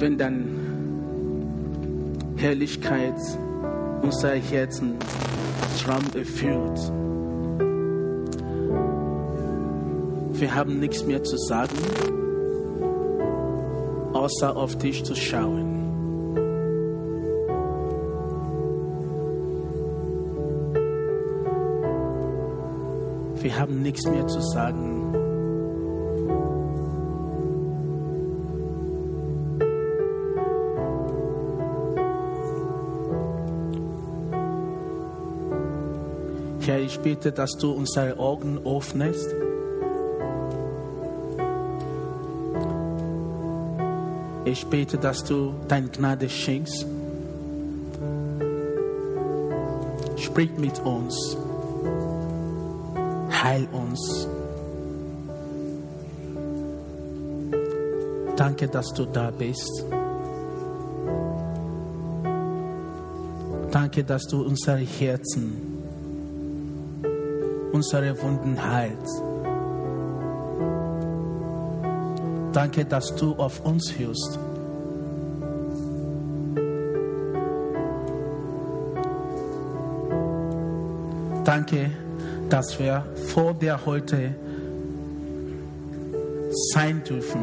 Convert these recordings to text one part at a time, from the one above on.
Wenn dann Herrlichkeit unser Herzen Traum erfüllt, wir haben nichts mehr zu sagen, außer auf dich zu schauen. Wir haben nichts mehr zu sagen. Ich bitte, dass du unsere Augen öffnest. Ich bitte, dass du dein Gnade schenkst. Sprich mit uns. Heil uns. Danke, dass du da bist. Danke, dass du unsere Herzen, unsere Wunden heilst. Danke, dass du auf uns hörst. Danke, dass wir vor dir heute sein dürfen.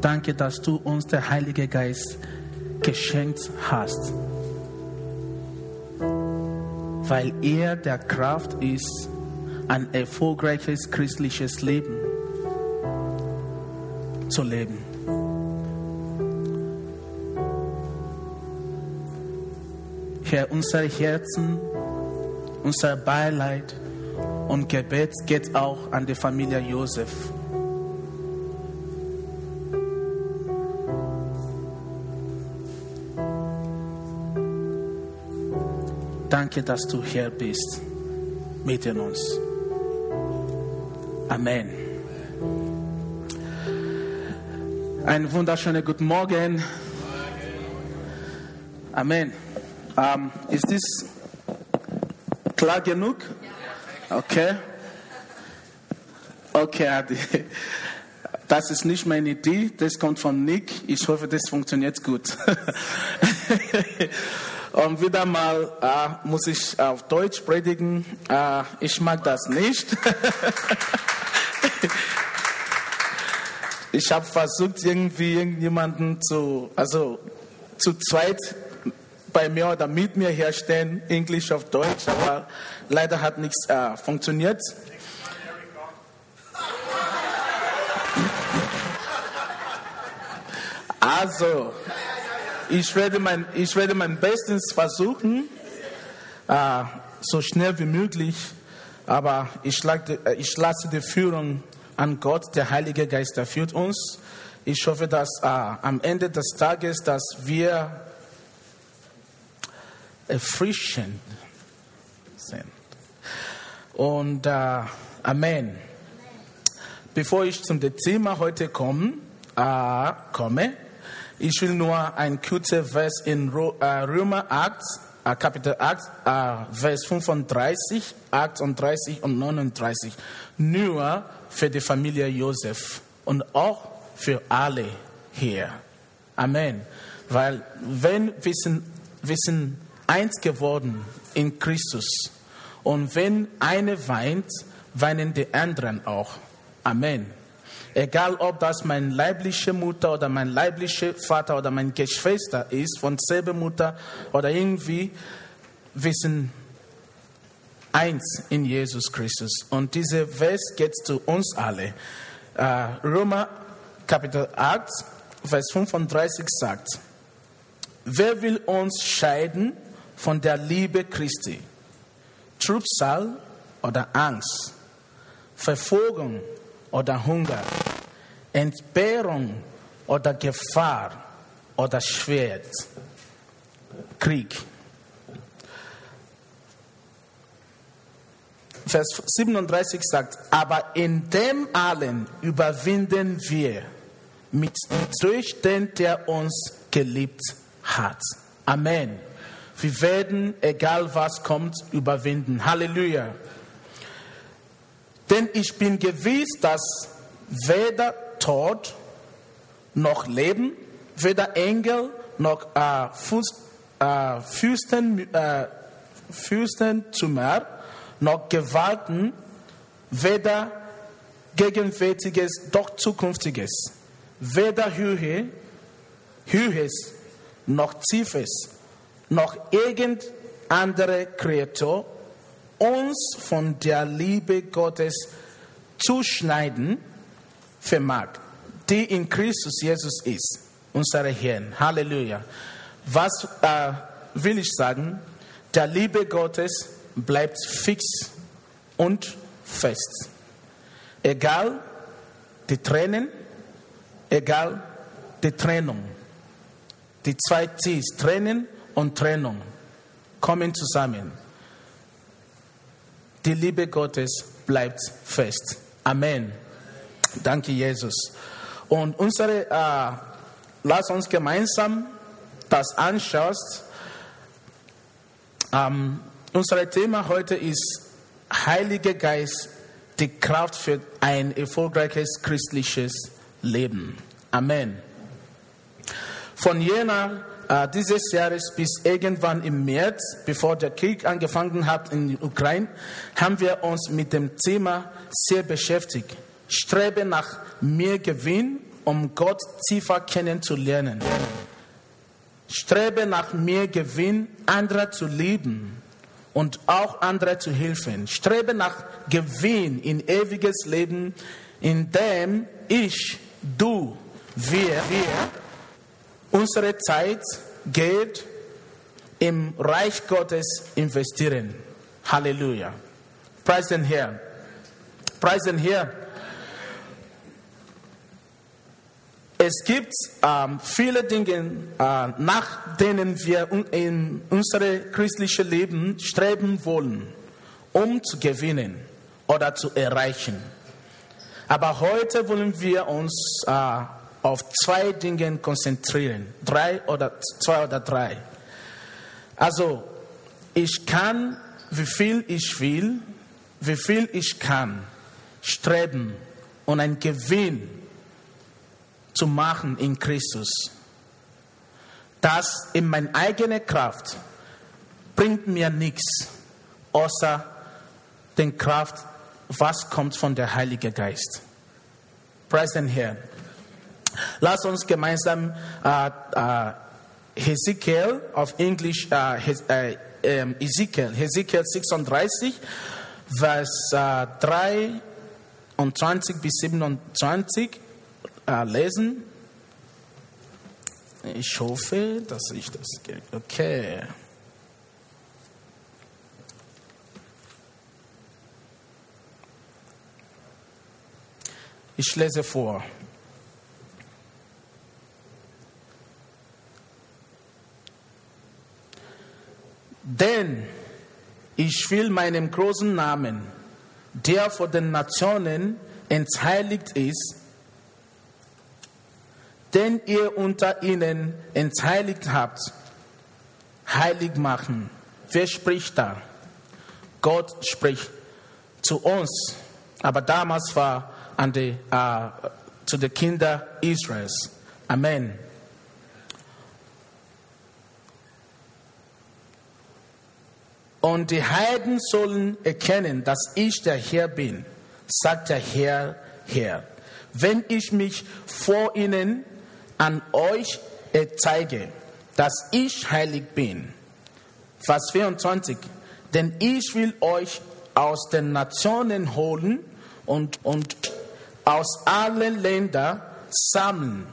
Danke, dass du uns der Heilige Geist geschenkt hast, weil er der Kraft ist, ein erfolgreiches christliches Leben zu leben. Herr, unser Herzen, unser Beileid und Gebet geht auch an die Familie Josef. Danke, dass du hier bist, mitten uns. Amen. Einen wunderschönen guten Morgen. Amen. Ähm, ist das klar genug? Okay. Okay, Adi. Das ist nicht meine Idee, das kommt von Nick. Ich hoffe, das funktioniert gut. Und wieder mal äh, muss ich auf Deutsch predigen. Äh, ich mag das nicht. ich habe versucht, irgendwie irgendjemanden zu, also zu zweit bei mir oder mit mir herstellen, Englisch auf Deutsch, aber leider hat nichts äh, funktioniert. Also, ich werde mein, ich werde mein Bestes versuchen, äh, so schnell wie möglich, aber ich, lag, ich lasse die Führung an Gott, der Heilige Geist, der führt uns. Ich hoffe, dass äh, am Ende des Tages, dass wir erfrischend sind. Und äh, Amen. Bevor ich zum Thema heute komme, äh, komme, ich will nur ein kurzer Vers in Römer 8, äh, Kapitel 8, äh, Vers 35, 38 und 39. Nur für die Familie Josef und auch für alle hier. Amen. Weil wenn wir sind, wir sind eins geworden in Christus und wenn eine weint, weinen die anderen auch. Amen. Egal, ob das meine leibliche Mutter oder mein leiblicher Vater oder mein Geschwister ist, von selber Mutter oder irgendwie, wir sind eins in Jesus Christus. Und dieser Vers geht zu uns alle. Äh, Römer Kapitel 8, Vers 35 sagt, wer will uns scheiden von der Liebe Christi? Trübsal oder Angst? Verfolgung oder Hunger, Entbehrung oder Gefahr oder Schwert, Krieg. Vers 37 sagt, aber in dem allen überwinden wir mit durch den, der uns geliebt hat. Amen. Wir werden, egal was kommt, überwinden. Halleluja. Denn ich bin gewiss, dass weder Tod noch Leben, weder Engel noch äh, Fuß, äh, Fürsten, äh, Fürstentümer noch Gewalten, weder Gegenwärtiges noch Zukünftiges, weder Höhe, Höhes noch Tiefes, noch irgend andere Kreatur uns von der Liebe Gottes zuschneiden vermag, die in Christus Jesus ist, unser Herrn. Halleluja. Was äh, will ich sagen? Der Liebe Gottes bleibt fix und fest. Egal die Tränen, egal die Trennung. Die zwei T's, Tränen und Trennung, kommen zusammen. Die Liebe Gottes bleibt fest. Amen. Danke, Jesus. Und unsere, äh, lass uns gemeinsam das anschauen. Ähm, unser Thema heute ist Heiliger Geist, die Kraft für ein erfolgreiches christliches Leben. Amen. Von jener äh, dieses Jahres bis irgendwann im März, bevor der Krieg angefangen hat in der Ukraine, haben wir uns mit dem Thema sehr beschäftigt. Strebe nach mehr Gewinn, um Gott tiefer kennenzulernen. Strebe nach mehr Gewinn, andere zu lieben und auch andere zu helfen. Strebe nach Gewinn in ewiges Leben, in dem ich, du, wir, wir unsere Zeit, Geld im Reich Gottes investieren. Halleluja. Preis den Herrn. Preis den Herrn. Es gibt ähm, viele Dinge, äh, nach denen wir in unserem christlichen Leben streben wollen, um zu gewinnen oder zu erreichen. Aber heute wollen wir uns äh, auf zwei Dinge konzentrieren. Drei oder zwei oder drei. Also, ich kann, wie viel ich will, wie viel ich kann, streben und einen Gewinn zu machen in Christus. Das in meine eigene Kraft bringt mir nichts, außer den Kraft, was kommt von der Heilige Geist. Preis den Herrn. Lass uns gemeinsam äh, äh, Hezekiel auf Englisch, äh, äh, ähm, Ezekiel, Hezekiel 36, Vers 23 äh, bis 27 äh, lesen. Ich hoffe, dass ich das. Okay. Ich lese vor. Denn ich will meinem großen Namen, der vor den Nationen entheiligt ist, den ihr unter ihnen entheiligt habt, heilig machen. Wer spricht da? Gott spricht zu uns, aber damals war an die, äh, zu den Kindern Israels. Amen. Und die Heiden sollen erkennen, dass ich der Herr bin, sagt der Herr, Herr. Wenn ich mich vor ihnen an euch zeige, dass ich heilig bin. Vers 24. Denn ich will euch aus den Nationen holen und, und aus allen Ländern sammeln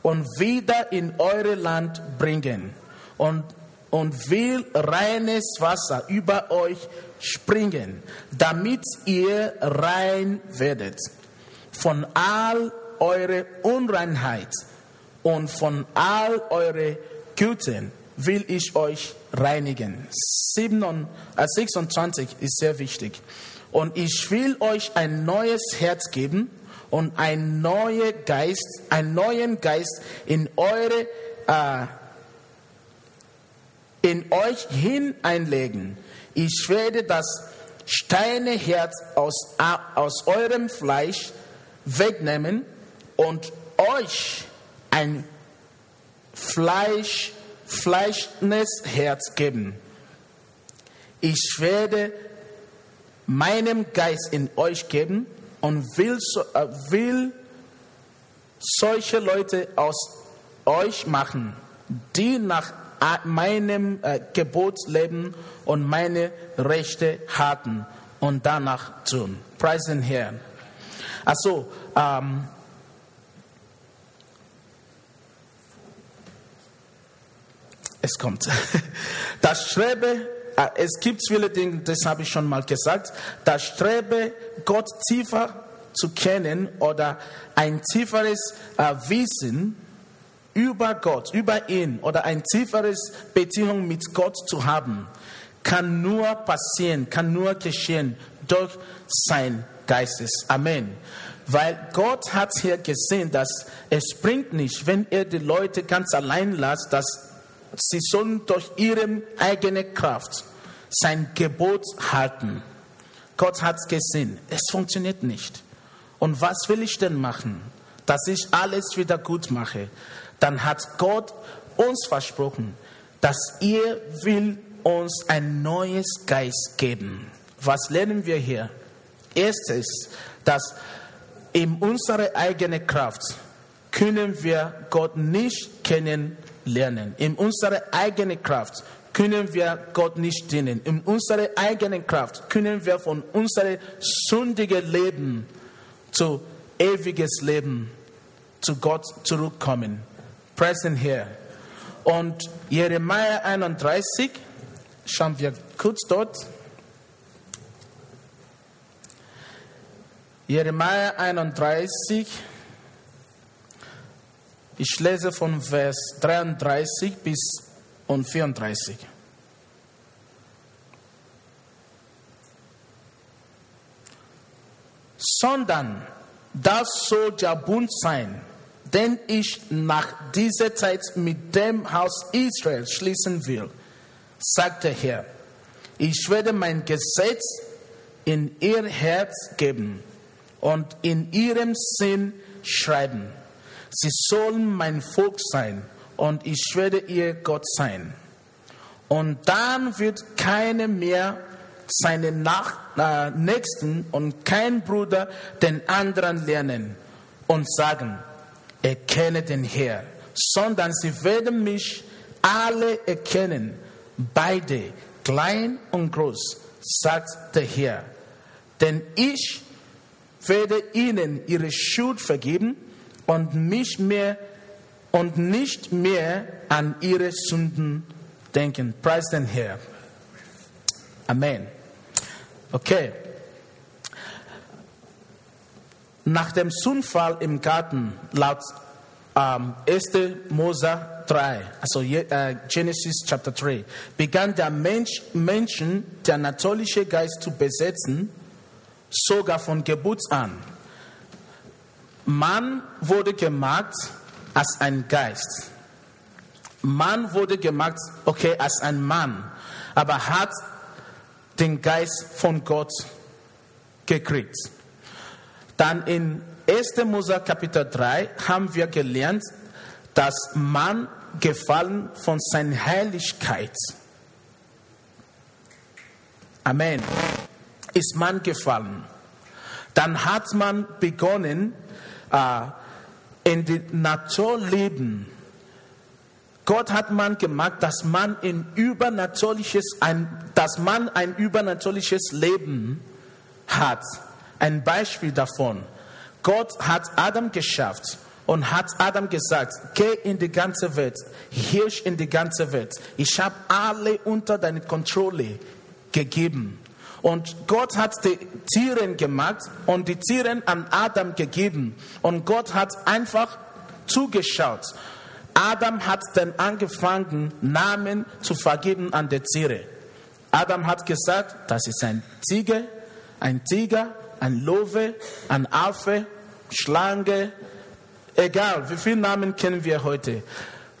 und wieder in eure Land bringen. Und und will reines Wasser über euch springen, damit ihr rein werdet von all eure Unreinheit und von all eure Güten will ich euch reinigen. 26 äh, ist sehr wichtig. Und ich will euch ein neues Herz geben und ein neuer Geist, einen neuen Geist in eure äh, in euch hineinlegen. Ich werde das Steineherz aus, aus eurem Fleisch wegnehmen und euch ein Fleisch, fleischnes Herz geben. Ich werde meinem Geist in euch geben und will, äh, will solche Leute aus euch machen, die nach meinem äh, Gebot leben und meine Rechte halten und danach tun. Preis den Herrn. Also, ähm, es kommt. Das Strebe, äh, es gibt viele Dinge, das habe ich schon mal gesagt, das Strebe, Gott tiefer zu kennen oder ein tieferes äh, Wissen über Gott, über ihn oder ein tieferes Beziehung mit Gott zu haben, kann nur passieren, kann nur geschehen durch sein Geistes. Amen. Weil Gott hat hier gesehen, dass es bringt nicht, wenn er die Leute ganz allein lässt, dass sie sollen durch ihre eigene Kraft sein Gebot halten. Gott hat gesehen, es funktioniert nicht. Und was will ich denn machen, dass ich alles wieder gut mache? Dann hat Gott uns versprochen, dass er will uns ein neues Geist geben. Was lernen wir hier? Erstes, dass in unserer eigenen Kraft können wir Gott nicht kennenlernen. In unserer eigenen Kraft können wir Gott nicht dienen. In unserer eigenen Kraft können wir von unserem sündigen Leben zu ewiges Leben, zu Gott zurückkommen. Present here. Und Jeremia 31, schauen wir kurz dort. Jeremia 31, ich lese von Vers 33 bis und 34. Sondern das soll der Bund sein, den ich nach dieser Zeit mit dem Haus Israel schließen will, sagt der Herr. Ich werde mein Gesetz in ihr Herz geben und in ihrem Sinn schreiben. Sie sollen mein Volk sein und ich werde ihr Gott sein. Und dann wird keine mehr seinen Nach äh, Nächsten und kein Bruder den anderen lernen und sagen, erkenne den Herr, sondern sie werden mich alle erkennen, beide, klein und groß, sagt der Herr. Denn ich werde ihnen ihre Schuld vergeben und mich mehr und nicht mehr an ihre Sünden denken. Preis den Herr. Amen. Okay. Nach dem Sündfall im Garten, laut ähm, 1. Mose 3, also äh, Genesis Chapter 3, begann der Mensch, Menschen der natürliche Geist zu besetzen sogar von Geburt an. Man wurde gemacht als ein Geist. Man wurde gemacht, okay, als ein Mann, aber hat den Geist von Gott gekriegt. Dann in 1. Mose Kapitel 3 haben wir gelernt, dass man gefallen von seiner Heiligkeit. Amen ist man gefallen. Dann hat man begonnen, äh, in die Natur leben. Gott hat man gemacht, dass man ein übernatürliches, ein, dass man ein übernatürliches Leben hat. Ein Beispiel davon. Gott hat Adam geschafft und hat Adam gesagt, geh in die ganze Welt, hirsch in die ganze Welt. Ich habe alle unter deine Kontrolle gegeben. Und Gott hat die Tiere gemacht und die Tiere an Adam gegeben. Und Gott hat einfach zugeschaut. Adam hat dann angefangen, Namen zu vergeben an die Tiere. Adam hat gesagt, das ist ein Tiger, ein Tiger, ein Löwe, ein Affe, Schlange, egal, wie viele Namen kennen wir heute?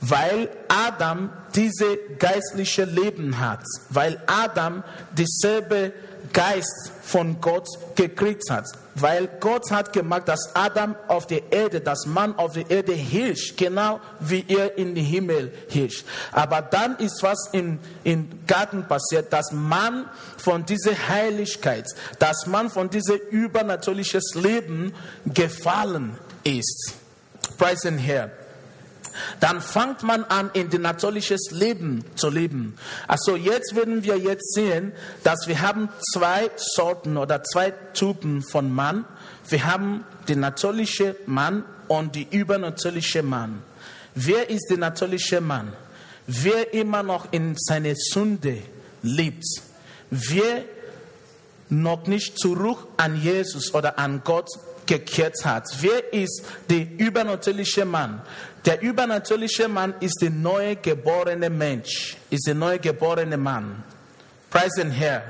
Weil Adam diese geistliche Leben hat, weil Adam dieselbe Geist von Gott gekriegt hat. Weil Gott hat gemacht, dass Adam auf der Erde, dass Mann auf der Erde hilft, genau wie er in den Himmel hilft. Aber dann ist was im, im Garten passiert, dass man von dieser Heiligkeit, dass man von diesem übernatürliches Leben gefallen ist. Preis den Herrn dann fängt man an, in ein natürliches Leben zu leben. Also jetzt werden wir jetzt sehen, dass wir haben zwei Sorten oder zwei Typen von Mann. Wir haben den natürlichen Mann und die übernatürliche Mann. Wer ist der natürliche Mann? Wer immer noch in seine Sünde lebt. Wer noch nicht zurück an Jesus oder an Gott gekehrt hat. Wer ist der übernatürliche Mann? Der übernatürliche Mann ist der neue geborene Mensch, ist der neue geborene Mann. Preis den Herr.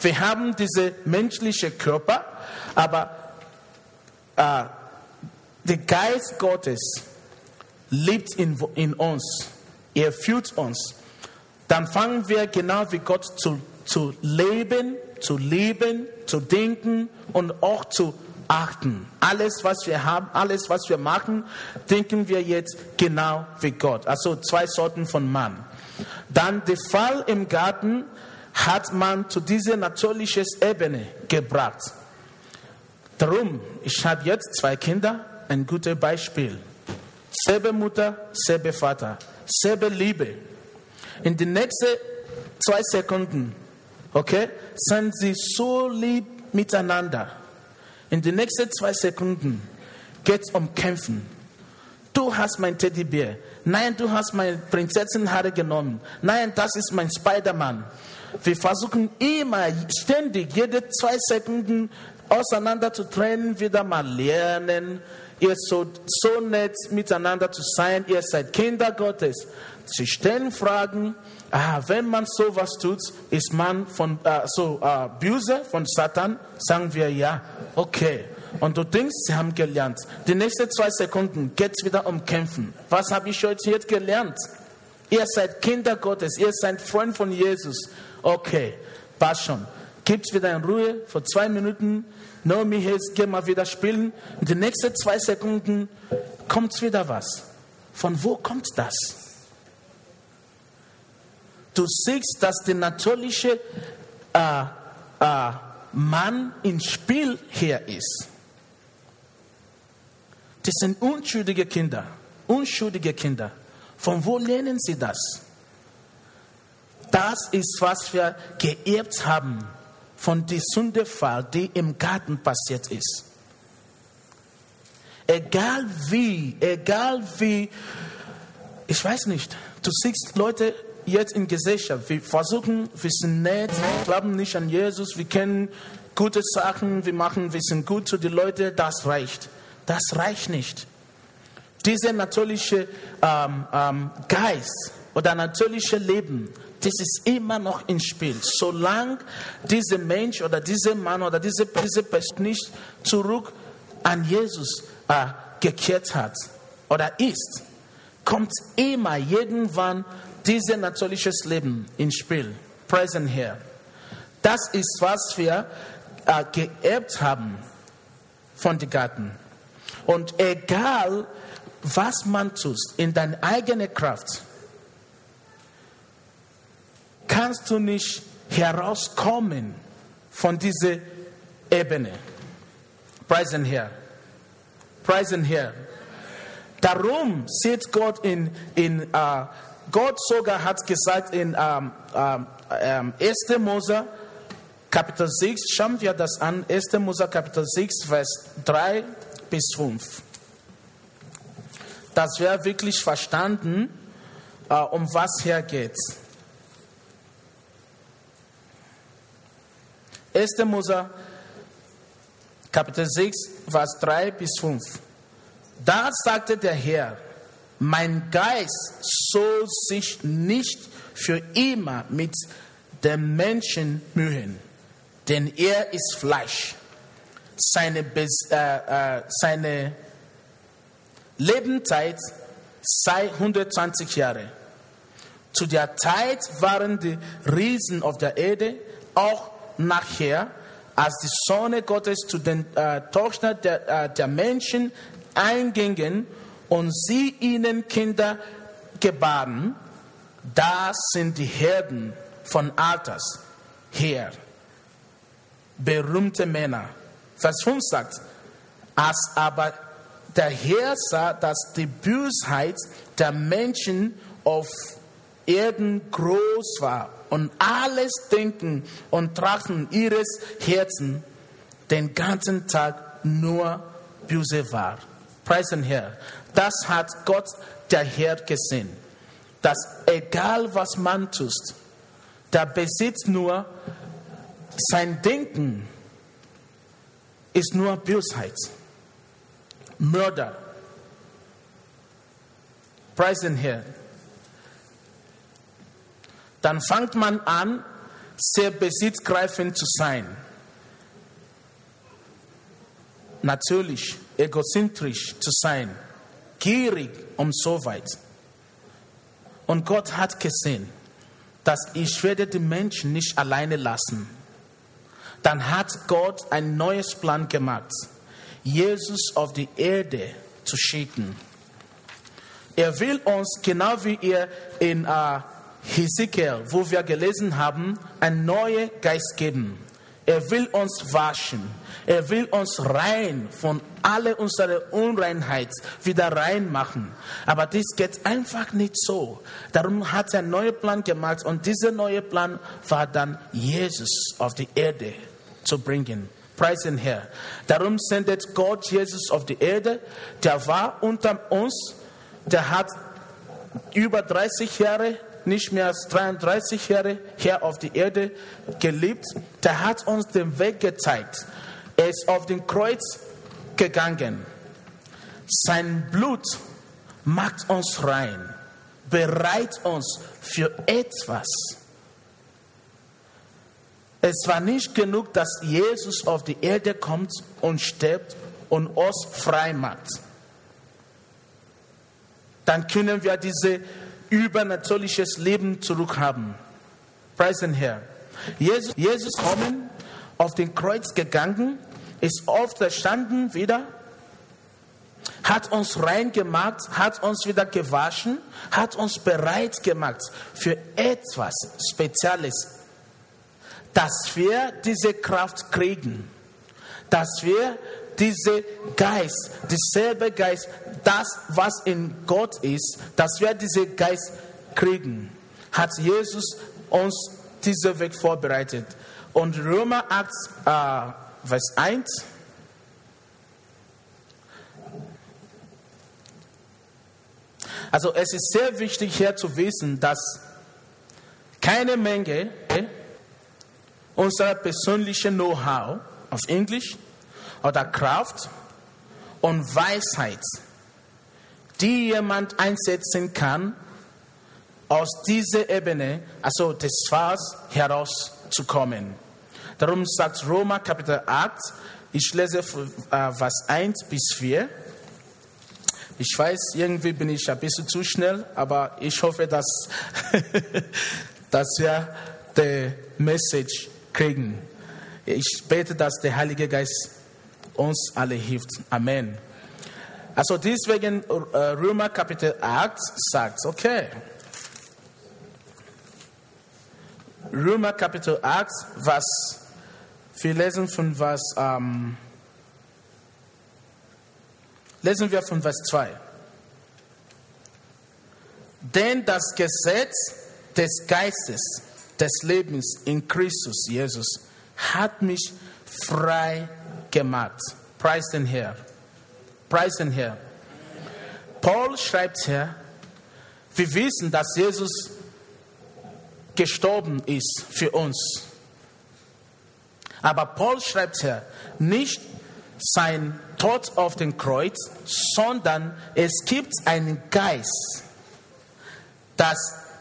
Wir haben diese menschliche Körper, aber äh, der Geist Gottes lebt in, in uns. Er führt uns. Dann fangen wir genau wie Gott zu, zu leben, zu leben, zu denken und auch zu achten. Alles, was wir haben, alles, was wir machen, denken wir jetzt genau wie Gott. Also zwei Sorten von Mann. Dann der Fall im Garten hat man zu dieser natürlichen Ebene gebracht. Darum, ich habe jetzt zwei Kinder, ein gutes Beispiel. Selbe Mutter, selbe Vater, selbe Liebe. In den nächsten zwei Sekunden, okay, sind sie so lieb miteinander. In den nächsten zwei Sekunden geht es um Kämpfen. Du hast mein Teddybär. Nein, du hast meine Prinzessenhaare genommen. Nein, das ist mein Spider-Man. Wir versuchen immer, ständig, jede zwei Sekunden auseinander zu trennen, wieder mal lernen. Ihr sollt so nett miteinander zu sein. Ihr seid Kinder Gottes. Sie stellen Fragen. Ah, wenn man sowas tut, ist man von äh, so äh, böse von Satan. Sagen wir ja, okay. Und du denkst, sie haben gelernt. Die nächsten zwei Sekunden geht es wieder um Kämpfen. Was habe ich heute jetzt gelernt? Ihr seid Kinder Gottes, ihr seid Freund von Jesus. Okay, passt schon. Gibt wieder in Ruhe für zwei Minuten. Naomi jetzt geh mal wieder spielen. In den nächsten zwei Sekunden kommt wieder was. Von wo kommt das? Du siehst, dass der natürliche äh, äh, Mann ins Spiel hier ist. Das sind unschuldige Kinder, unschuldige Kinder. Von wo lernen sie das? Das ist, was wir geerbt haben von der Sündefall, die im Garten passiert ist. Egal wie, egal wie, ich weiß nicht, du siehst Leute jetzt in Gesellschaft, wir versuchen, wir sind nett, glauben nicht an Jesus, wir kennen gute Sachen, wir machen, wir sind gut zu den Leuten, das reicht. Das reicht nicht. Dieser natürliche ähm, ähm, Geist oder natürliche Leben, das ist immer noch im Spiel. Solange dieser Mensch oder dieser Mann oder diese, diese Person nicht zurück an Jesus äh, gekehrt hat oder ist, kommt immer irgendwann dieses natürliches Leben ins Spiel. Present here. Das ist, was wir äh, geerbt haben von den Garten. Und egal, was man tut, in deiner eigenen Kraft, kannst du nicht herauskommen von dieser Ebene. Preisen her. Preisen her. Darum sieht Gott in, in uh, Gott sogar hat gesagt in um, um, 1. Mose Kapitel 6, schauen wir das an, 1. Mose Kapitel 6, Vers 3 bis 5. Dass wir wirklich verstanden, uh, um was hier geht. 1. Mose, Kapitel 6, Vers 3 bis 5. Da sagte der Herr, mein Geist soll sich nicht für immer mit dem Menschen mühen, denn er ist Fleisch. Seine, äh, äh, seine Lebenszeit sei 120 Jahre. Zu der Zeit waren die Riesen auf der Erde auch nachher, als die Sonne Gottes zu den äh, Töchtern der, äh, der Menschen eingingen und sie ihnen Kinder gebaren, da sind die Herden von Alters her, berühmte Männer. Vers 5 sagt, als aber der Herr sah, dass die Bösheit der Menschen auf Erden groß war und alles Denken und Trachten ihres Herzens den ganzen Tag nur böse war. Preisen Herr. Das hat Gott der Herr gesehen. Dass egal was man tut, der besitzt nur sein Denken ist nur Bösheit. Mörder. Preis den. Dann fängt man an, sehr besitzgreifend zu sein. Natürlich, egozentrisch zu sein, gierig und so weit. Und Gott hat gesehen, dass ich werde die Menschen nicht alleine lassen. Dann hat Gott ein neues Plan gemacht, Jesus auf die Erde zu schicken. Er will uns, genau wie er in äh, Hesekiel, wo wir gelesen haben, einen neuen Geist geben. Er will uns waschen. Er will uns rein von alle unserer Unreinheit wieder rein machen. Aber das geht einfach nicht so. Darum hat er einen neuen Plan gemacht und dieser neue Plan war dann Jesus auf die Erde zu bringen. Preis den Herr. Darum sendet Gott Jesus auf die Erde. Der war unter uns. Der hat über 30 Jahre nicht mehr als 33 Jahre hier auf die Erde gelebt. Der hat uns den Weg gezeigt. Er ist auf den Kreuz gegangen. Sein Blut macht uns rein, bereit uns für etwas. Es war nicht genug, dass Jesus auf die Erde kommt und stirbt und uns frei macht. Dann können wir dieses übernatürliches Leben zurückhaben. Preis den Herr. Jesus, Jesus kommen, auf den Kreuz gegangen, ist auferstanden wieder, hat uns rein gemacht, hat uns wieder gewaschen, hat uns bereit gemacht für etwas Spezielles, dass wir diese Kraft kriegen, dass wir diese Geist, dieselbe Geist, das, was in Gott ist, dass wir diese Geist kriegen, hat Jesus uns diesen Weg vorbereitet. Und Römer 8, äh, Vers 1, Also es ist sehr wichtig hier zu wissen, dass keine Menge unserer persönlichen Know-how auf Englisch oder Kraft und Weisheit, die jemand einsetzen kann, aus dieser Ebene, also des Pfads herauszukommen. Darum sagt Roma Kapitel 8, ich lese äh, Vers 1 bis 4. Ich weiß, irgendwie bin ich ein bisschen zu schnell, aber ich hoffe, dass, dass wir die Message kriegen. Ich bete, dass der Heilige Geist uns alle hilft. Amen. Also deswegen äh, Römer Kapitel 8 sagt, okay. Römer Kapitel 8, was wir lesen von was, ähm, lesen wir von Vers 2. Denn das Gesetz des Geistes des Lebens in Christus Jesus hat mich frei gemacht. Preis den Herr. Preis den Herr. Paul schreibt hier, wir wissen, dass Jesus gestorben ist für uns. Aber Paul schreibt hier nicht sein Tod auf dem Kreuz, sondern es gibt einen Geist, dass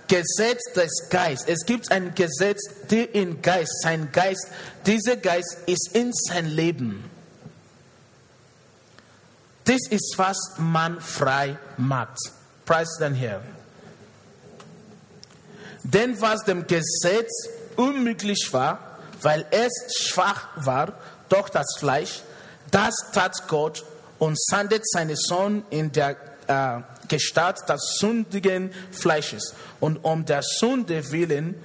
Gesetz des Geistes. Es gibt ein Gesetz, der in Geist, sein Geist, dieser Geist ist in sein Leben. Das ist, was man frei macht. Preis den Herrn. Denn was dem Gesetz unmöglich war, weil es schwach war durch das Fleisch, das tat Gott und sandte seinen Sohn in der äh, Gestalt des sündigen Fleisches und um der Sünde willen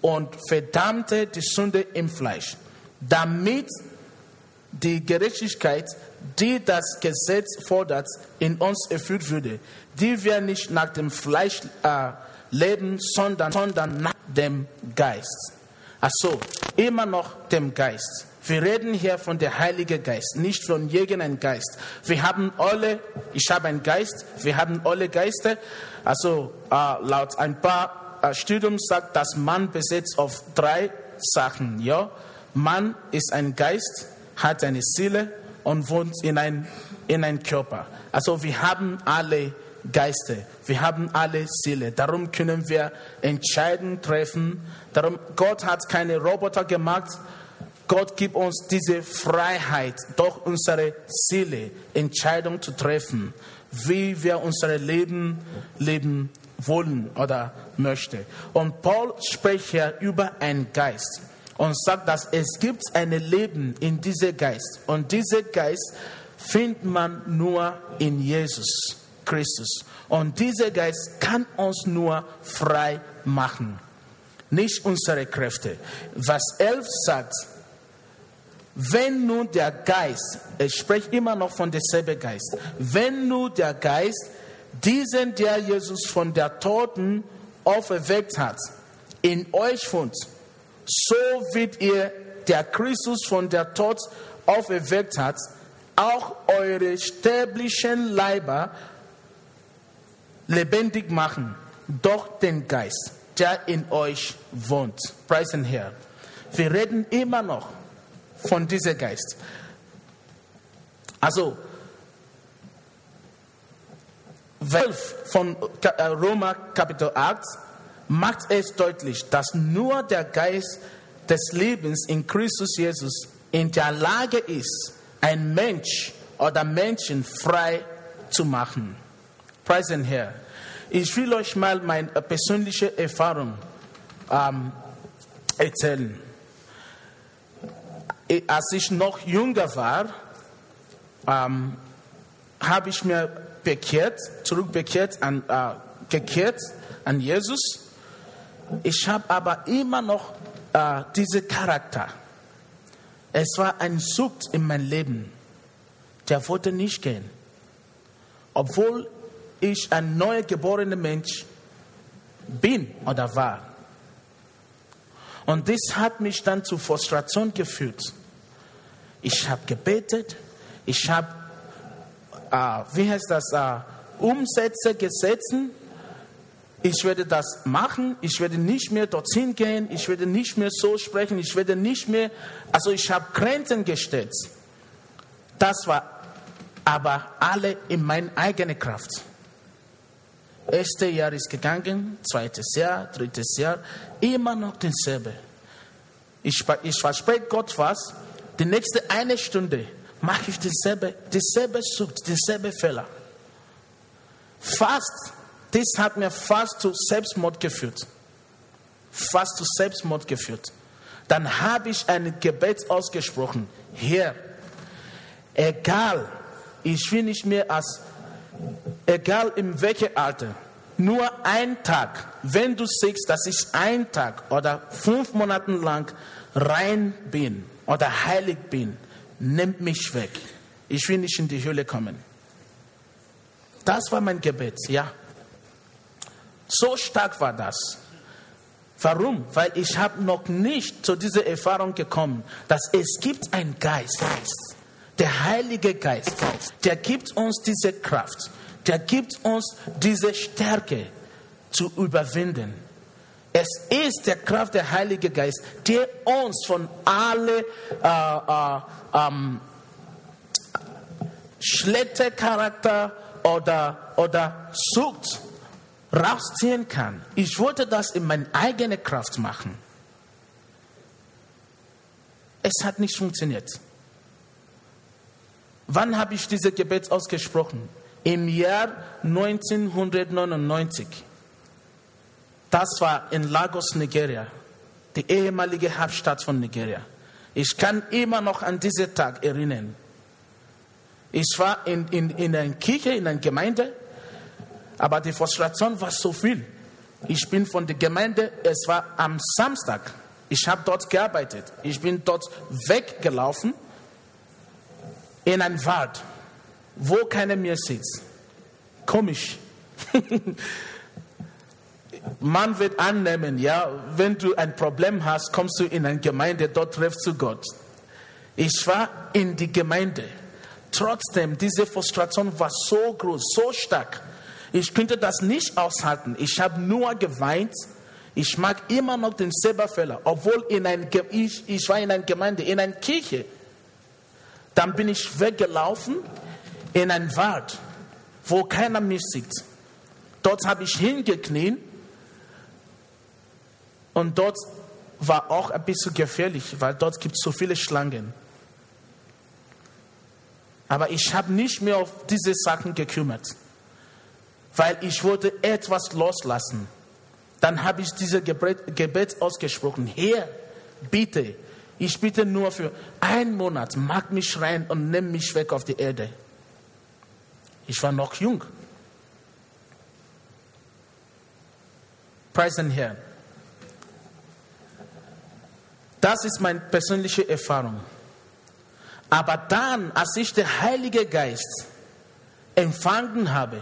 und verdammte die Sünde im Fleisch, damit die Gerechtigkeit, die das Gesetz fordert, in uns erfüllt würde, die wir nicht nach dem Fleisch äh, leben, sondern, sondern nach dem Geist. Also immer noch dem Geist. Wir reden hier von der Heilige Geist, nicht von irgendeinem Geist. Wir haben alle, ich habe einen Geist, wir haben alle Geister. Also äh, laut ein paar äh, Studien sagt, dass man besitzt auf drei Sachen. Ja, Mann ist ein Geist, hat eine Seele und wohnt in ein in ein Körper. Also wir haben alle Geister, wir haben alle Seele. Darum können wir Entscheidungen treffen. Darum Gott hat keine Roboter gemacht Gott gibt uns diese Freiheit, durch unsere Seele Entscheidungen zu treffen, wie wir unser Leben leben wollen oder möchten. Und Paul spricht hier über einen Geist und sagt, dass es gibt ein Leben in diesem Geist. Und dieser Geist findet man nur in Jesus Christus. Und dieser Geist kann uns nur frei machen, nicht unsere Kräfte. Was elf sagt, wenn nun der Geist, ich spreche immer noch von derselben Geist, wenn nun der Geist diesen, der Jesus von der Toten auferweckt hat, in euch wohnt, so wird ihr, der Christus von der Tod auferweckt hat, auch eure sterblichen Leiber lebendig machen durch den Geist, der in euch wohnt. Preisen Herr. Wir reden immer noch von diesem Geist. Also, 12 von äh, Roma Kapitel 8 macht es deutlich, dass nur der Geist des Lebens in Christus Jesus in der Lage ist, ein Mensch oder Menschen frei zu machen. Preisen Herr. Ich will euch mal meine persönliche Erfahrung ähm, erzählen als ich noch jünger war, ähm, habe ich mir bekehrt, zurückbekehrt, an, äh, gekehrt an Jesus. Ich habe aber immer noch äh, diesen Charakter. Es war ein Sucht in meinem Leben. Der wollte nicht gehen. Obwohl ich ein neu geborener Mensch bin oder war. Und das hat mich dann zu Frustration geführt. Ich habe gebetet, ich habe, äh, wie heißt das, äh, Umsätze gesetzt. Ich werde das machen, ich werde nicht mehr dorthin gehen, ich werde nicht mehr so sprechen, ich werde nicht mehr, also ich habe Grenzen gestellt. Das war aber alle in meiner eigenen Kraft. Erste Jahr ist gegangen, zweites Jahr, drittes Jahr, immer noch dasselbe. Ich, ich verspreche Gott was, die nächste eine Stunde mache ich dieselbe, dieselbe Sucht, dieselbe Fehler. Fast, das hat mir fast zu Selbstmord geführt. Fast zu Selbstmord geführt. Dann habe ich ein Gebet ausgesprochen. Herr, egal, ich will nicht mehr als egal in welchem Alter, nur ein Tag, wenn du siehst, dass ich ein Tag oder fünf Monate lang rein bin oder heilig bin, nimm mich weg. Ich will nicht in die Hölle kommen. Das war mein Gebet, ja. So stark war das. Warum? Weil ich habe noch nicht zu dieser Erfahrung gekommen, dass es gibt einen Geist, der Heilige Geist, der gibt uns diese Kraft der gibt uns diese Stärke zu überwinden. Es ist der Kraft der Heilige Geist, der uns von alle äh, äh, ähm, schlechte Charakter oder, oder Sucht rausziehen kann. Ich wollte das in meine eigene Kraft machen. Es hat nicht funktioniert. Wann habe ich dieses Gebet ausgesprochen? Im Jahr 1999. Das war in Lagos, Nigeria, die ehemalige Hauptstadt von Nigeria. Ich kann immer noch an diesen Tag erinnern. Ich war in, in, in einer Kirche, in einer Gemeinde, aber die Frustration war so viel. Ich bin von der Gemeinde, es war am Samstag. Ich habe dort gearbeitet. Ich bin dort weggelaufen in einen Wald, wo keiner mehr sitzt. Komisch. Man wird annehmen, ja, wenn du ein Problem hast, kommst du in eine Gemeinde, dort triffst du Gott. Ich war in die Gemeinde. Trotzdem, diese Frustration war so groß, so stark. Ich könnte das nicht aushalten. Ich habe nur geweint. Ich mag immer noch den Selberfehler, obwohl in ein, ich, ich war in einer Gemeinde, in einer Kirche. Dann bin ich weggelaufen in einen Wald, wo keiner mich sieht. Dort habe ich hingekniet und dort war auch ein bisschen gefährlich, weil dort gibt es so viele Schlangen. Aber ich habe nicht mehr auf diese Sachen gekümmert, weil ich wollte etwas loslassen. Dann habe ich dieses Gebet, Gebet ausgesprochen. Herr, bitte, ich bitte nur für einen Monat, mag mich rein und nimm mich weg auf die Erde. Ich war noch jung. Preis den Herrn. Das ist meine persönliche Erfahrung. Aber dann, als ich den Heiligen Geist empfangen habe,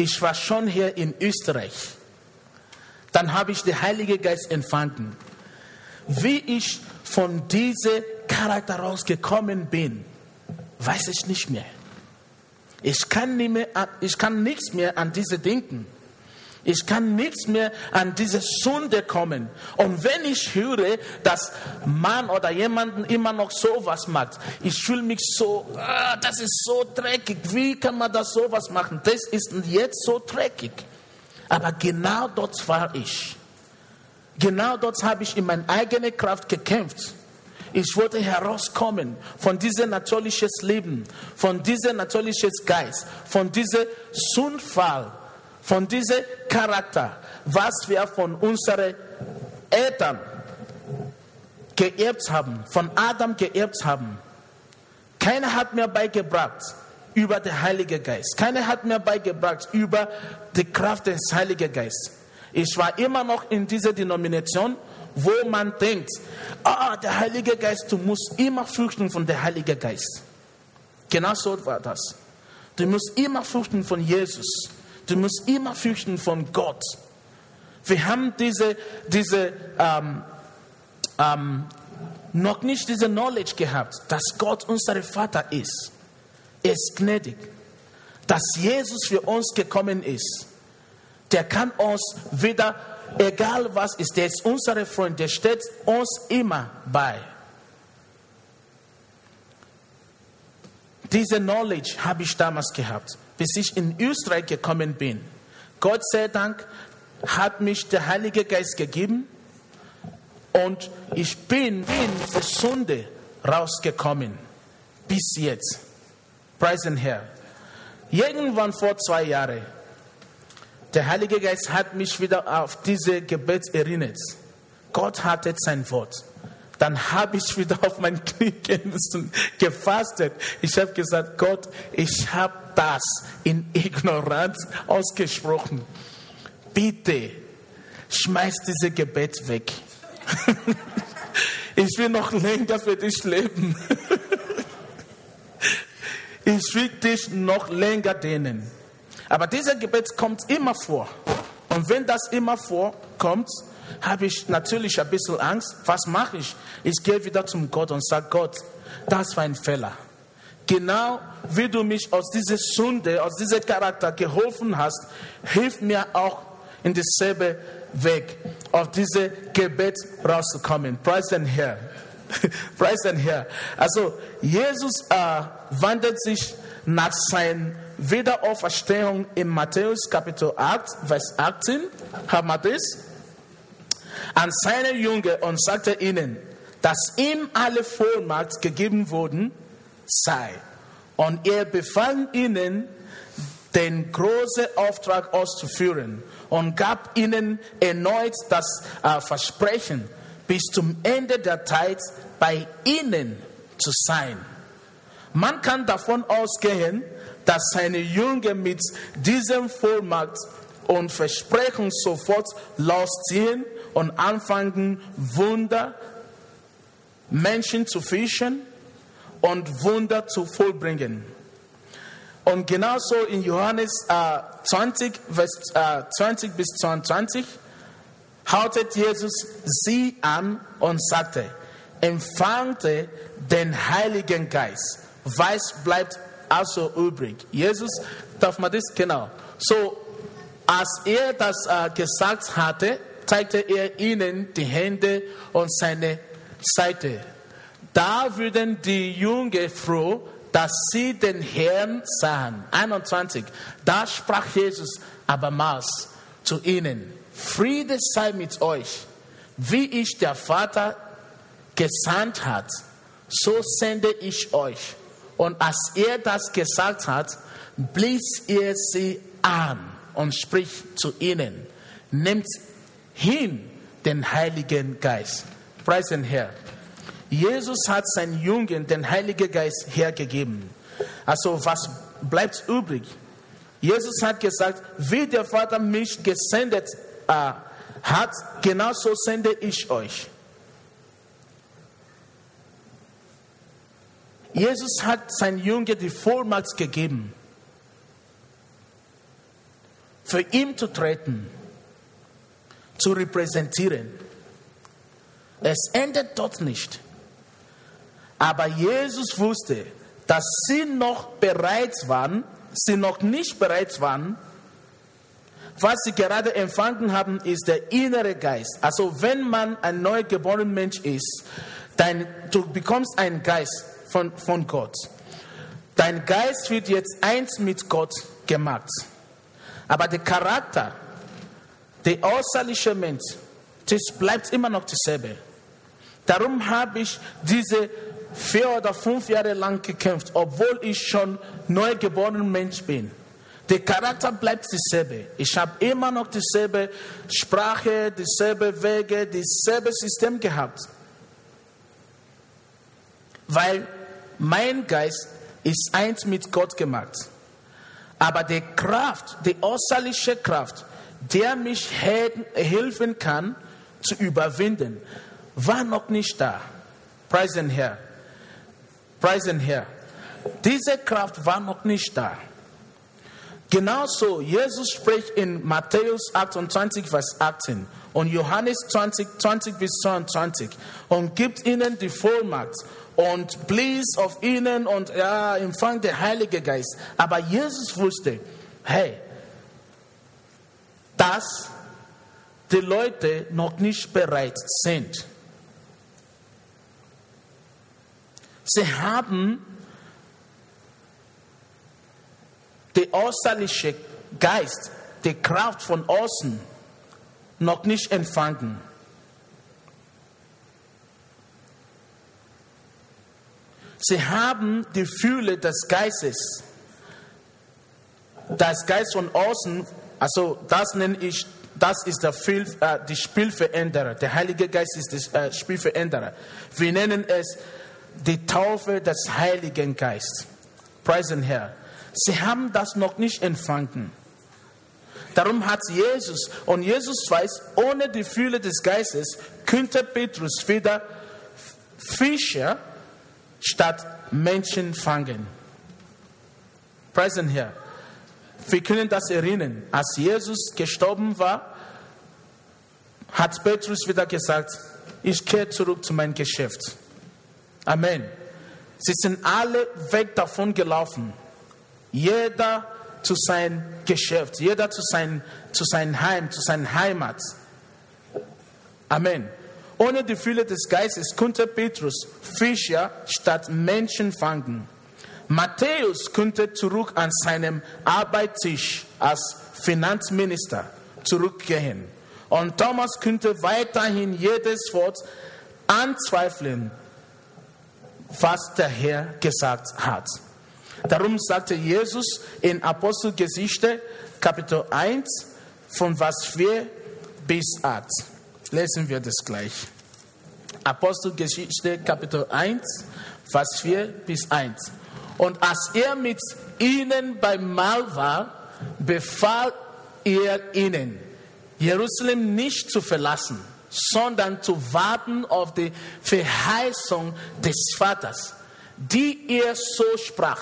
ich war schon hier in Österreich, dann habe ich den Heiligen Geist empfangen. Wie ich von diesem Charakter rausgekommen bin, weiß ich nicht mehr. Ich kann, nicht mehr, ich kann nichts mehr an diese denken. Ich kann nichts mehr an diese Sünde kommen. Und wenn ich höre, dass man oder jemanden immer noch sowas macht, ich fühle mich so, ah, das ist so dreckig. Wie kann man das sowas machen? Das ist jetzt so dreckig. Aber genau dort war ich. Genau dort habe ich in meiner eigenen Kraft gekämpft. Ich wollte herauskommen von diesem natürlichen Leben, von diesem natürlichen Geist, von diesem Sündfall, von diesem Charakter, was wir von unseren Eltern geerbt haben, von Adam geerbt haben. Keiner hat mir beigebracht über den Heiligen Geist. Keiner hat mir beigebracht über die Kraft des Heiligen Geistes. Ich war immer noch in dieser Denomination, wo man denkt, ah, der Heilige Geist, du musst immer fürchten von der Heilige Geist. Genau so war das. Du musst immer fürchten von Jesus. Du musst immer fürchten von Gott. Wir haben diese, diese ähm, ähm, noch nicht diese Knowledge gehabt, dass Gott unser Vater ist. Er ist gnädig. Dass Jesus für uns gekommen ist der kann uns wieder, egal was ist, der ist unser Freund, der steht uns immer bei. Diese Knowledge habe ich damals gehabt, bis ich in Österreich gekommen bin. Gott sei Dank hat mich der Heilige Geist gegeben und ich bin in der Sünde rausgekommen. Bis jetzt. Preisen Herr. Irgendwann vor zwei Jahren der Heilige Geist hat mich wieder auf diese Gebet erinnert. Gott hatte sein Wort. Dann habe ich wieder auf mein Knie gefastet. Ich habe gesagt, Gott, ich habe das in Ignoranz ausgesprochen. Bitte, schmeiß diese Gebet weg. ich will noch länger für dich leben. ich will dich noch länger dienen. Aber dieser Gebet kommt immer vor. Und wenn das immer vorkommt, habe ich natürlich ein bisschen Angst. Was mache ich? Ich gehe wieder zum Gott und sage, Gott, das war ein Fehler. Genau wie du mich aus dieser Sünde, aus diesem Charakter geholfen hast, hilf mir auch in dasselbe Weg, auf diese Gebet rauszukommen. Preis den Herr. Preis den Herr. Also, Jesus äh, wandelt sich nach seinem Wiederauferstehung in Matthäus Kapitel 8, Vers 18, haben wir das, an seine Jünger und sagte ihnen, dass ihm alle Vollmacht gegeben worden sei. Und er befahl ihnen, den großen Auftrag auszuführen und gab ihnen erneut das äh, Versprechen, bis zum Ende der Zeit bei ihnen zu sein. Man kann davon ausgehen, dass seine Jünger mit diesem Vollmacht und Versprechen sofort losziehen und anfangen, Wunder, Menschen zu fischen und Wunder zu vollbringen. Und genauso in Johannes äh, 20, Vers äh, 20 bis 22 hautet Jesus sie an und sagte, empfangte den Heiligen Geist. Was bleibt also übrig? Jesus, darf man das genau? So, als er das äh, gesagt hatte, zeigte er ihnen die Hände und seine Seite. Da würden die Jünger froh, dass sie den Herrn sahen. 21. Da sprach Jesus abermals zu ihnen, Friede sei mit euch. Wie ich der Vater gesandt hat, so sende ich euch. Und als er das gesagt hat, blies er sie an und spricht zu ihnen, nehmt hin den Heiligen Geist. Preis den Herrn. Jesus hat seinen Jungen den Heiligen Geist hergegeben. Also was bleibt übrig? Jesus hat gesagt, wie der Vater mich gesendet äh, hat, genauso sende ich euch. Jesus hat seinen Jungen die Vollmacht gegeben, für ihn zu treten, zu repräsentieren. Es endet dort nicht. Aber Jesus wusste, dass sie noch bereit waren, sie noch nicht bereit waren. Was sie gerade empfangen haben, ist der innere Geist. Also wenn man ein neu geborener Mensch ist, dann du bekommst einen Geist von, von Gott. Dein Geist wird jetzt eins mit Gott gemacht. Aber der Charakter, der äußerliche Mensch, das bleibt immer noch dasselbe. Darum habe ich diese vier oder fünf Jahre lang gekämpft, obwohl ich schon neugeborener Mensch bin. Der Charakter bleibt dasselbe. Ich habe immer noch dieselbe Sprache, dieselbe Wege, dasselbe System gehabt. Weil mein Geist ist eins mit Gott gemacht. Aber die Kraft, die äußerliche Kraft, der mich helfen kann zu überwinden, war noch nicht da. Preis den Herrn. Preis den Herrn. Diese Kraft war noch nicht da. Genauso, Jesus spricht in Matthäus 28, Vers 18 und Johannes 20, 20 bis 22 und gibt ihnen die Vollmacht und blies auf ihnen und ja, empfang der Heilige Geist. Aber Jesus wusste, hey, dass die Leute noch nicht bereit sind. Sie haben den äußerlichen Geist, die Kraft von außen noch nicht empfangen. Sie haben die Fühle des Geistes. Das Geist von außen, also das nenne ich, das ist der Viel, äh, die Spielveränderer. Der Heilige Geist ist der äh, Spielveränderer. Wir nennen es die Taufe des Heiligen Geistes. Preis den Herr. Sie haben das noch nicht empfangen. Darum hat Jesus, und Jesus weiß, ohne die Fühle des Geistes könnte Petrus wieder Fischer statt Menschen fangen. Preis den Herr. Wir können das erinnern. Als Jesus gestorben war, hat Petrus wieder gesagt, ich kehre zurück zu meinem Geschäft. Amen. Sie sind alle weg davon gelaufen. Jeder zu seinem Geschäft, jeder zu, sein, zu seinem Heim, zu seiner Heimat. Amen. Ohne die Fülle des Geistes konnte Petrus Fischer statt Menschen fangen. Matthäus könnte zurück an seinem Arbeitstisch als Finanzminister zurückgehen. Und Thomas könnte weiterhin jedes Wort anzweifeln, was der Herr gesagt hat. Darum sagte Jesus in Apostelgeschichte Kapitel 1 von Vers 4 bis 8. Lesen wir das gleich. Apostelgeschichte Kapitel 1, Vers 4 bis 1. Und als er mit ihnen beim Mahl war, befahl er ihnen, Jerusalem nicht zu verlassen, sondern zu warten auf die Verheißung des Vaters, die er so sprach,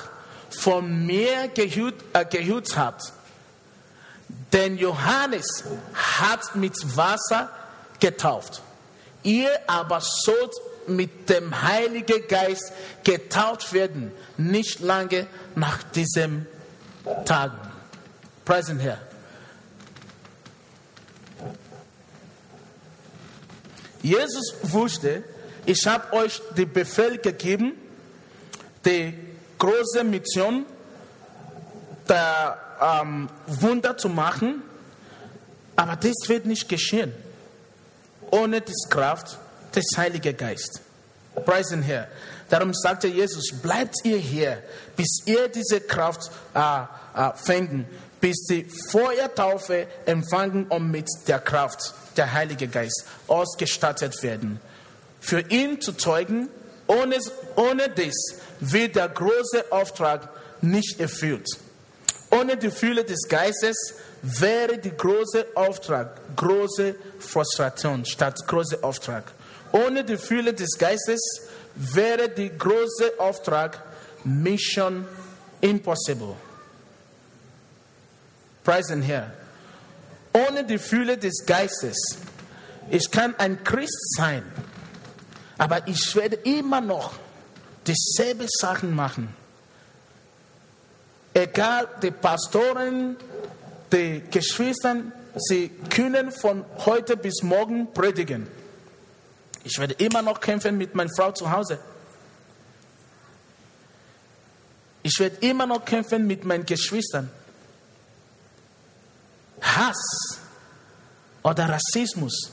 von mir gehüt, äh, gehüt habt. Denn Johannes hat mit Wasser getauft. Ihr aber sollt mit dem Heiligen Geist getauft werden, nicht lange nach diesem Tag. Preisen Herr. Jesus wusste, ich habe euch den Befehl gegeben, die große Mission der ähm, Wunder zu machen, aber das wird nicht geschehen ohne die Kraft des Heiligen Geistes. Preisen Herr. Darum sagte Jesus, bleibt ihr hier, bis ihr diese Kraft äh, äh, fängt, bis die Feuertaufe empfangen und mit der Kraft der Heilige Geist ausgestattet werden. Für ihn zu zeugen, ohne, ohne das wird der große Auftrag nicht erfüllt. Ohne die Fülle des Geistes wäre der große Auftrag große Frustration statt große Auftrag. Ohne die Fülle des Geistes wäre der große Auftrag Mission impossible. Preisen Herr. Ohne die Fülle des Geistes, ich kann ein Christ sein, aber ich werde immer noch dieselbe Sachen machen. Egal, die Pastoren, die Geschwister, sie können von heute bis morgen predigen. Ich werde immer noch kämpfen mit meiner Frau zu Hause. Ich werde immer noch kämpfen mit meinen Geschwistern. Hass oder Rassismus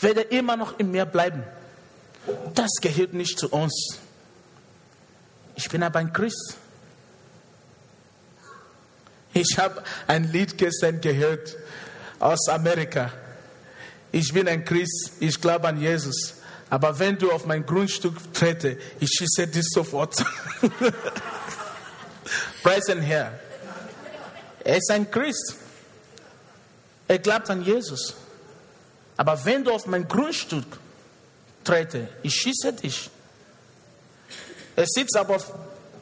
werde immer noch in mir bleiben. Das gehört nicht zu uns. Ich bin aber ein Christ. Ich habe ein Lied gestern gehört aus Amerika. Ich bin ein Christ, ich glaube an Jesus. Aber wenn du auf mein Grundstück trete, ich schieße dich sofort. Preis Herr. Er ist ein Christ. Er glaubt an Jesus. Aber wenn du auf mein Grundstück trete, ich schieße dich. Er sitzt aber auf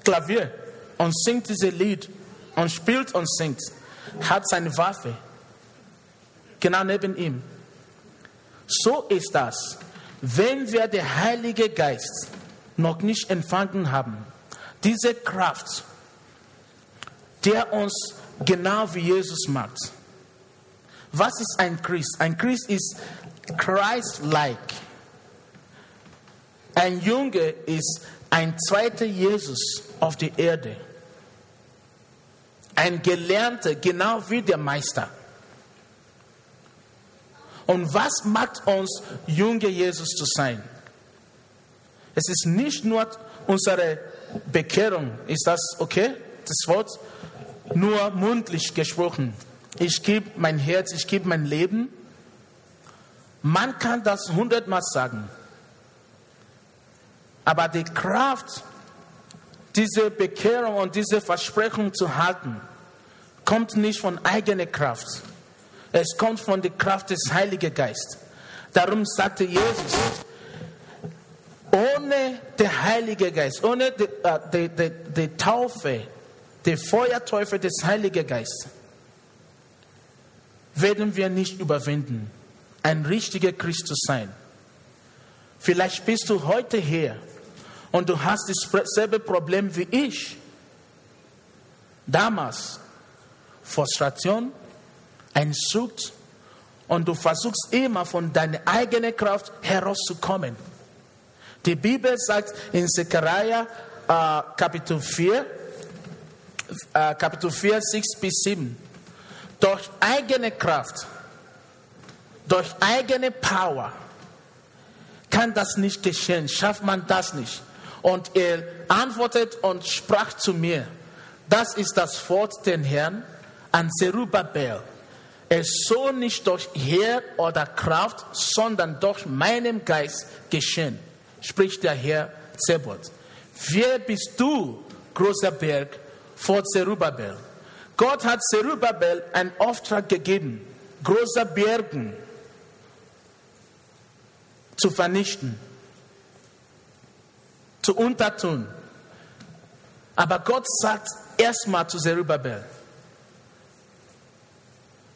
Klavier und singt dieses Lied und spielt und singt, hat seine Waffe genau neben ihm. So ist das, wenn wir den Heiligen Geist noch nicht empfangen haben. Diese Kraft, der uns genau wie Jesus macht. Was ist ein Christ? Ein Christ ist Christ-like. Ein Junge ist ein zweiter Jesus auf der Erde. Ein Gelernter, genau wie der Meister. Und was macht uns junge Jesus zu sein? Es ist nicht nur unsere Bekehrung, ist das okay? Das Wort nur mundlich gesprochen. Ich gebe mein Herz, ich gebe mein Leben. Man kann das hundertmal sagen. Aber die Kraft, diese Bekehrung und diese Versprechung zu halten, kommt nicht von eigener Kraft. Es kommt von der Kraft des Heiligen Geistes. Darum sagte Jesus, ohne den Heiligen Geist, ohne die, äh, die, die, die Taufe, die Feuertaufe des Heiligen Geistes, werden wir nicht überwinden, ein richtiger Christ zu sein. Vielleicht bist du heute hier und du hast dasselbe Problem wie ich. Damals Frustration, ein Sucht und du versuchst immer von deiner eigenen Kraft herauszukommen. Die Bibel sagt in Zechariah äh, Kapitel 4, äh, Kapitel 4, 6 bis 7. Durch eigene Kraft, durch eigene Power kann das nicht geschehen, schafft man das nicht. Und er antwortet und sprach zu mir, das ist das Wort den Herrn an Zerubabel. Es soll nicht durch Heer oder Kraft, sondern durch meinen Geist geschehen, spricht der Herr Zebot. Wer bist du, großer Berg, vor Zerubabel? Gott hat Zerubabel einen Auftrag gegeben, große Bergen zu vernichten zu untertun. Aber Gott sagt erstmal zu Zerubabel,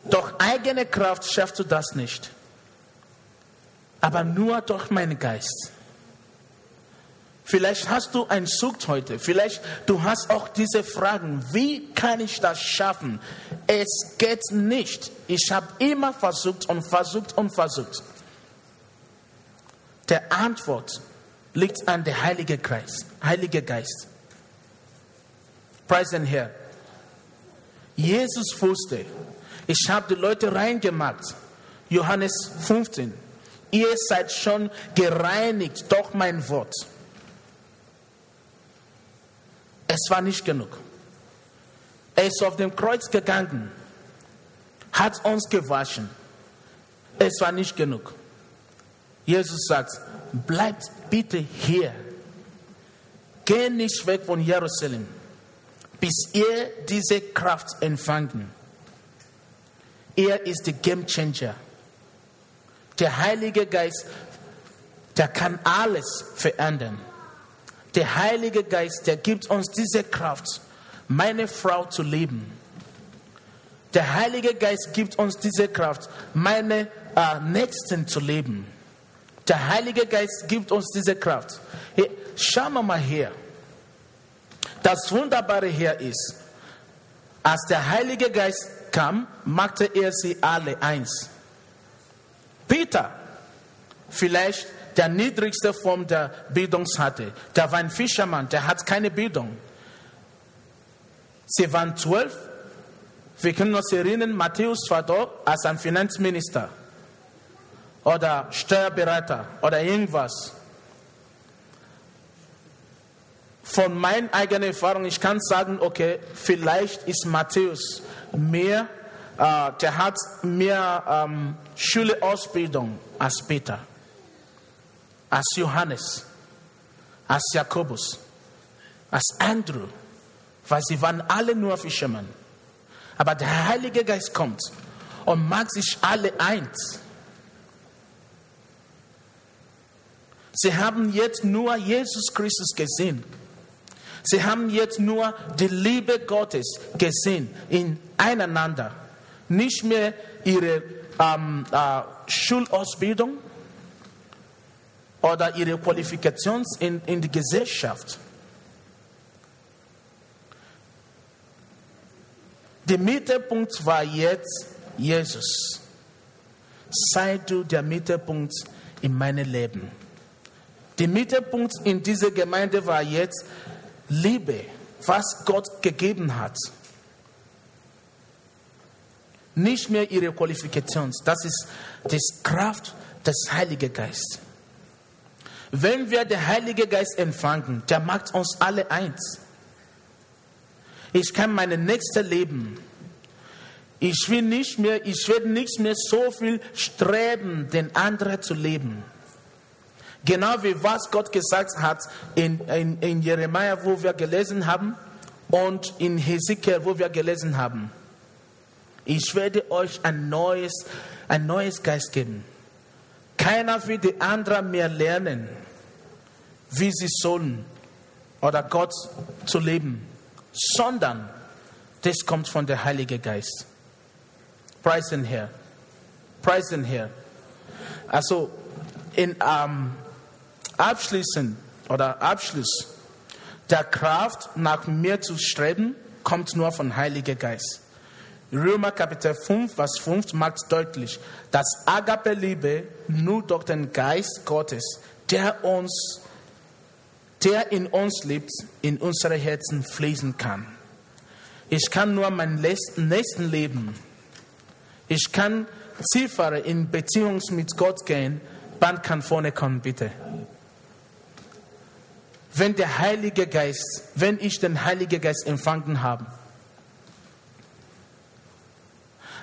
durch eigene Kraft schaffst du das nicht, aber nur durch meinen Geist. Vielleicht hast du ein Sucht heute, vielleicht du hast auch diese Fragen, wie kann ich das schaffen? Es geht nicht. Ich habe immer versucht und versucht und versucht. Der Antwort liegt an der Heilige Geist. Heilige Geist. Preis den Herr. Jesus wusste, ich habe die Leute reingemacht. Johannes 15. Ihr seid schon gereinigt durch mein Wort. Es war nicht genug. Er ist auf dem Kreuz gegangen, hat uns gewaschen. Es war nicht genug. Jesus sagt, bleibt bitte hier. Geh nicht weg von Jerusalem, bis ihr diese Kraft empfangen. Er ist der Game Changer. Der Heilige Geist, der kann alles verändern. Der Heilige Geist, der gibt uns diese Kraft, meine Frau zu lieben. Der Heilige Geist gibt uns diese Kraft, meine äh, Nächsten zu leben. Der Heilige Geist gibt uns diese Kraft. Hey, schauen wir mal her. Das Wunderbare hier ist, als der Heilige Geist kam, machte er sie alle eins. Peter, vielleicht der niedrigste Form der Bildung hatte, der war ein Fischermann, der hat keine Bildung. Sie waren zwölf. Wir können uns erinnern, Matthäus war dort als ein Finanzminister oder Steuerberater oder irgendwas. Von meiner eigenen Erfahrung, ich kann sagen, okay, vielleicht ist Matthäus mehr, äh, der hat mehr ähm, Schulausbildung als Peter, als Johannes, als Jakobus, als Andrew, weil sie waren alle nur Fischermen. Aber der Heilige Geist kommt und macht sich alle eins. Sie haben jetzt nur Jesus Christus gesehen. Sie haben jetzt nur die Liebe Gottes gesehen in einander. Nicht mehr ihre ähm, äh, Schulausbildung oder ihre Qualifikation in, in die Gesellschaft. Der Mittelpunkt war jetzt Jesus. Sei du der Mittelpunkt in meinem Leben. Der Mittelpunkt in dieser Gemeinde war jetzt Liebe, was Gott gegeben hat. Nicht mehr ihre Qualifikation. Das ist die Kraft des Heiligen Geistes. Wenn wir den Heiligen Geist empfangen, der macht uns alle eins. Ich kann meine nächste leben. Ich will nicht mehr, ich werde nicht mehr so viel streben, den anderen zu leben. Genau wie was Gott gesagt hat in, in, in Jeremia, wo wir gelesen haben, und in Hesekiel, wo wir gelesen haben. Ich werde euch ein neues, ein neues Geist geben. Keiner wird die anderen mehr lernen, wie sie sollen oder Gott zu leben, sondern das kommt von der Heilige Geist. Preis den Herr. Preis den Herr. Also in ähm, Abschließen oder Abschluss der Kraft nach mir zu streben, kommt nur von Heiliger Geist. Römer Kapitel 5, Vers 5 macht deutlich, dass Agape-Liebe nur durch den Geist Gottes, der uns der in uns lebt, in unsere Herzen fließen kann. Ich kann nur mein nächsten leben. Ich kann tiefer in Beziehung mit Gott gehen. Band kann vorne kommen, bitte. Wenn der Heilige Geist, wenn ich den Heiligen Geist empfangen habe,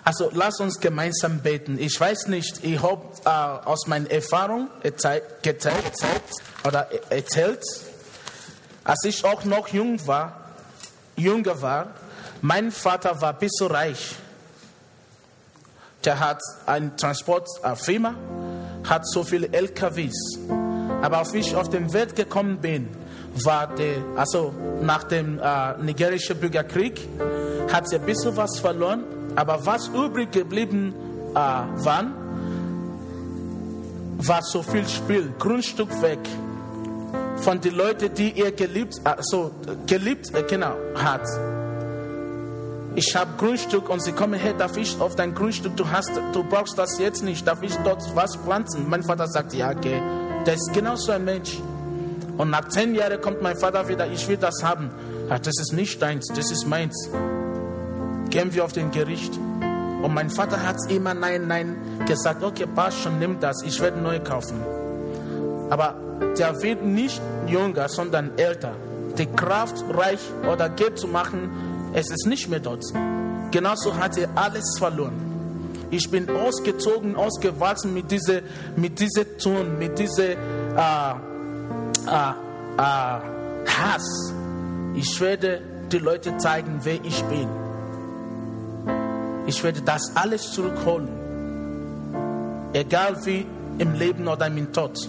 Also lass uns gemeinsam beten. Ich weiß nicht, ich habe äh, aus meiner Erfahrung gezeigt oder erzählt, als ich auch noch jung war, jünger war, mein Vater war bis so reich. Der hat eine Transportfirma, hat so viele LKWs. Aber als ich auf den Welt gekommen bin, war der, also nach dem äh, nigerischen Bürgerkrieg, hat sie ein bisschen was verloren aber was übrig geblieben äh, war, war so viel Spiel, Grundstück weg. Von den Leuten, die er geliebt, also geliebt äh, genau, hat. Ich habe Grundstück und sie kommen, hey, darf ich auf dein Grundstück, du, hast, du brauchst das jetzt nicht, darf ich dort was pflanzen? Mein Vater sagt, ja, okay. Der ist genau so ein Mensch. Und nach zehn Jahren kommt mein Vater wieder, ich will das haben. Ja, das ist nicht deins, das ist meins gehen wir auf den Gericht. Und mein Vater hat immer Nein, Nein gesagt. Okay, passt schon, nimm das, ich werde neu kaufen. Aber der wird nicht jünger, sondern älter. Die Kraft, reich oder Geld zu machen, es ist nicht mehr dort. Genauso hat er alles verloren. Ich bin ausgezogen, ausgewachsen mit diesem mit diese Ton, mit diesem äh, äh, äh, Hass. Ich werde die Leute zeigen, wer ich bin. Ich werde das alles zurückholen. Egal wie im Leben oder im Tod.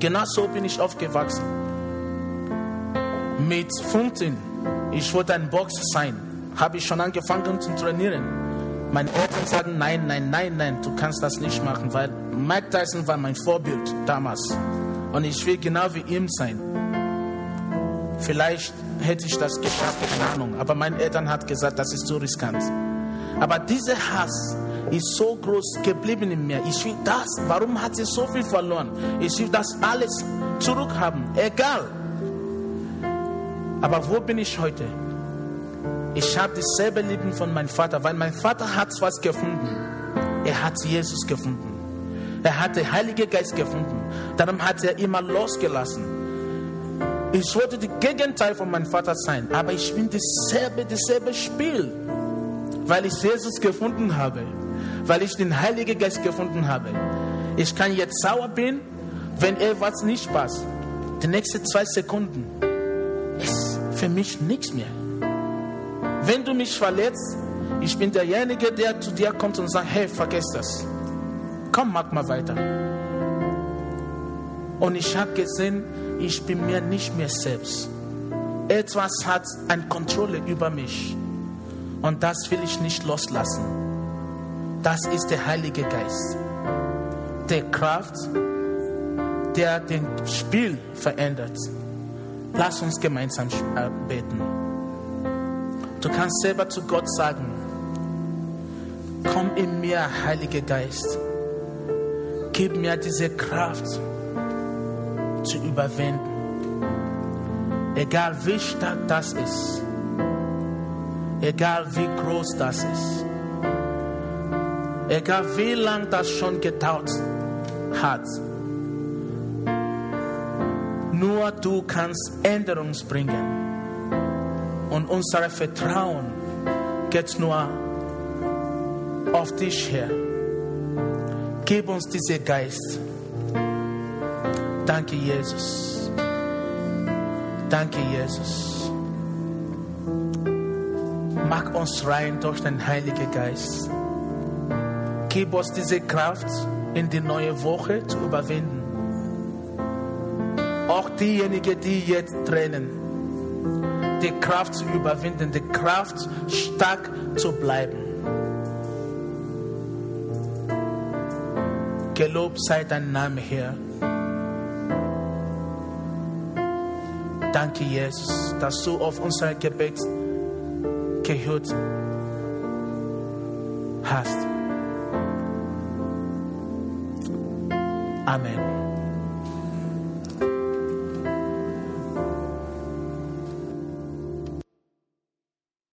Genau so bin ich aufgewachsen. Mit 15, ich wollte ein Boxer sein, habe ich schon angefangen zu trainieren. Meine Eltern sagen, nein, nein, nein, nein, du kannst das nicht machen, weil Mike Tyson war mein Vorbild damals. Und ich will genau wie ihm sein. Vielleicht hätte ich das geschafft, keine Ahnung. Aber meine Eltern haben gesagt, das ist zu riskant. Aber dieser Hass ist so groß geblieben in mir. Ich will das. Warum hat sie so viel verloren? Ich will das alles zurückhaben. Egal. Aber wo bin ich heute? Ich habe dasselbe Leben von meinem Vater, weil mein Vater hat was gefunden. Er hat Jesus gefunden. Er hat den Heiligen Geist gefunden. Darum hat er immer losgelassen. Ich wollte das Gegenteil von meinem Vater sein, aber ich bin dasselbe, dasselbe Spiel weil ich Jesus gefunden habe, weil ich den Heiligen Geist gefunden habe. Ich kann jetzt sauer bin, wenn etwas nicht passt. Die nächsten zwei Sekunden ist für mich nichts mehr. Wenn du mich verletzt, ich bin derjenige, der zu dir kommt und sagt, hey, vergiss das. Komm, mach mal weiter. Und ich habe gesehen, ich bin mir nicht mehr selbst. Etwas hat eine Kontrolle über mich. Und das will ich nicht loslassen. Das ist der Heilige Geist. Der Kraft, der den Spiel verändert. Lass uns gemeinsam äh, beten. Du kannst selber zu Gott sagen, komm in mir, Heiliger Geist. Gib mir diese Kraft zu überwinden. Egal wie stark das ist Egal wie groß das ist. Egal wie lang das schon gedauert hat. Nur du kannst Änderung bringen. Und unser Vertrauen geht nur auf dich her. Gib uns diesen Geist. Danke, Jesus. Danke, Jesus. Mach uns rein durch den Heiligen Geist. Gib uns diese Kraft, in die neue Woche zu überwinden. Auch diejenigen, die jetzt trennen, die Kraft zu überwinden, die Kraft stark zu bleiben. Gelobt sei dein Name, Herr. Danke, Jesus, dass du auf unser Gebet gehört hast. Amen.